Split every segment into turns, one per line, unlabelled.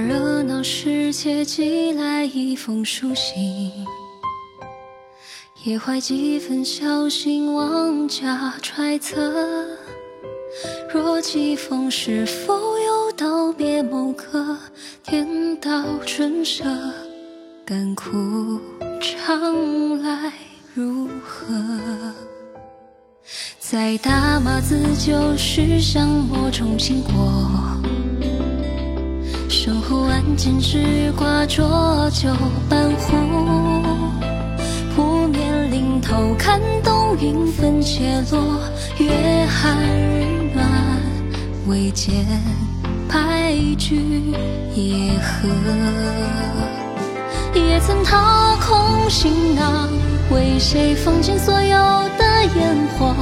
热闹世界寄来一封书信，也怀几分小心，妄加揣测。若季风，是否有道别某个颠倒春色？甘苦尝来如何？在打码字旧时，像某种经过。身后案件只挂浊酒半壶，扑面临头看冬云分且落，月寒日暖，未见白驹夜河。也曾踏空行囊，为谁放尽所有的烟火？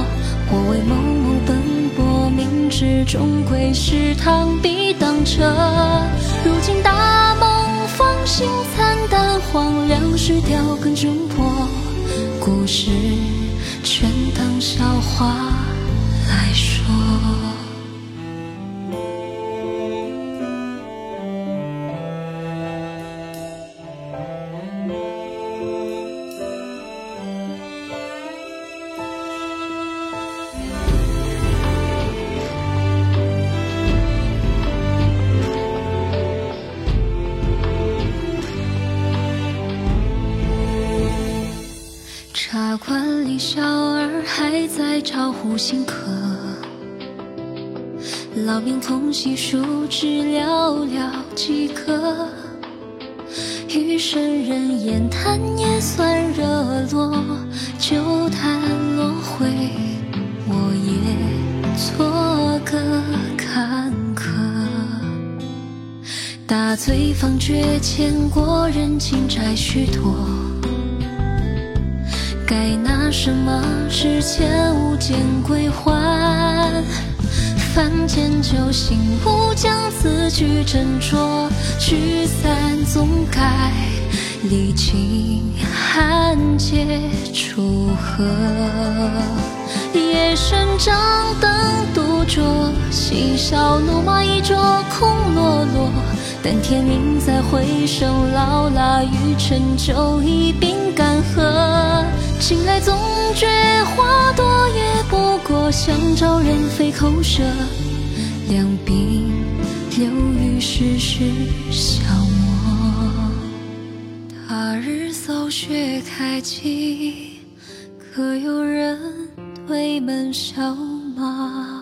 或为某某奔波，终归是螳臂当车。如今大梦方醒，惨淡荒凉是调羹中破，故事全当笑话馆里，小儿还在招呼新客，老面孔细数，只寥寥几个。余生人言谈也算热络，酒坛落灰，我也做个坎坷。大醉方觉欠过人情债许多。该拿什么之前无间归还？凡间酒醒悟，将此去斟酌，聚散总该历尽寒劫楚河。夜深掌灯独酌，嬉笑怒骂一桌空落落。但天明再回首，劳拉与陈酒一并干涸。醒来总觉花多，也不过想找人费口舌。两鬓流于世事消磨。他日扫雪开机，可有人推门笑骂？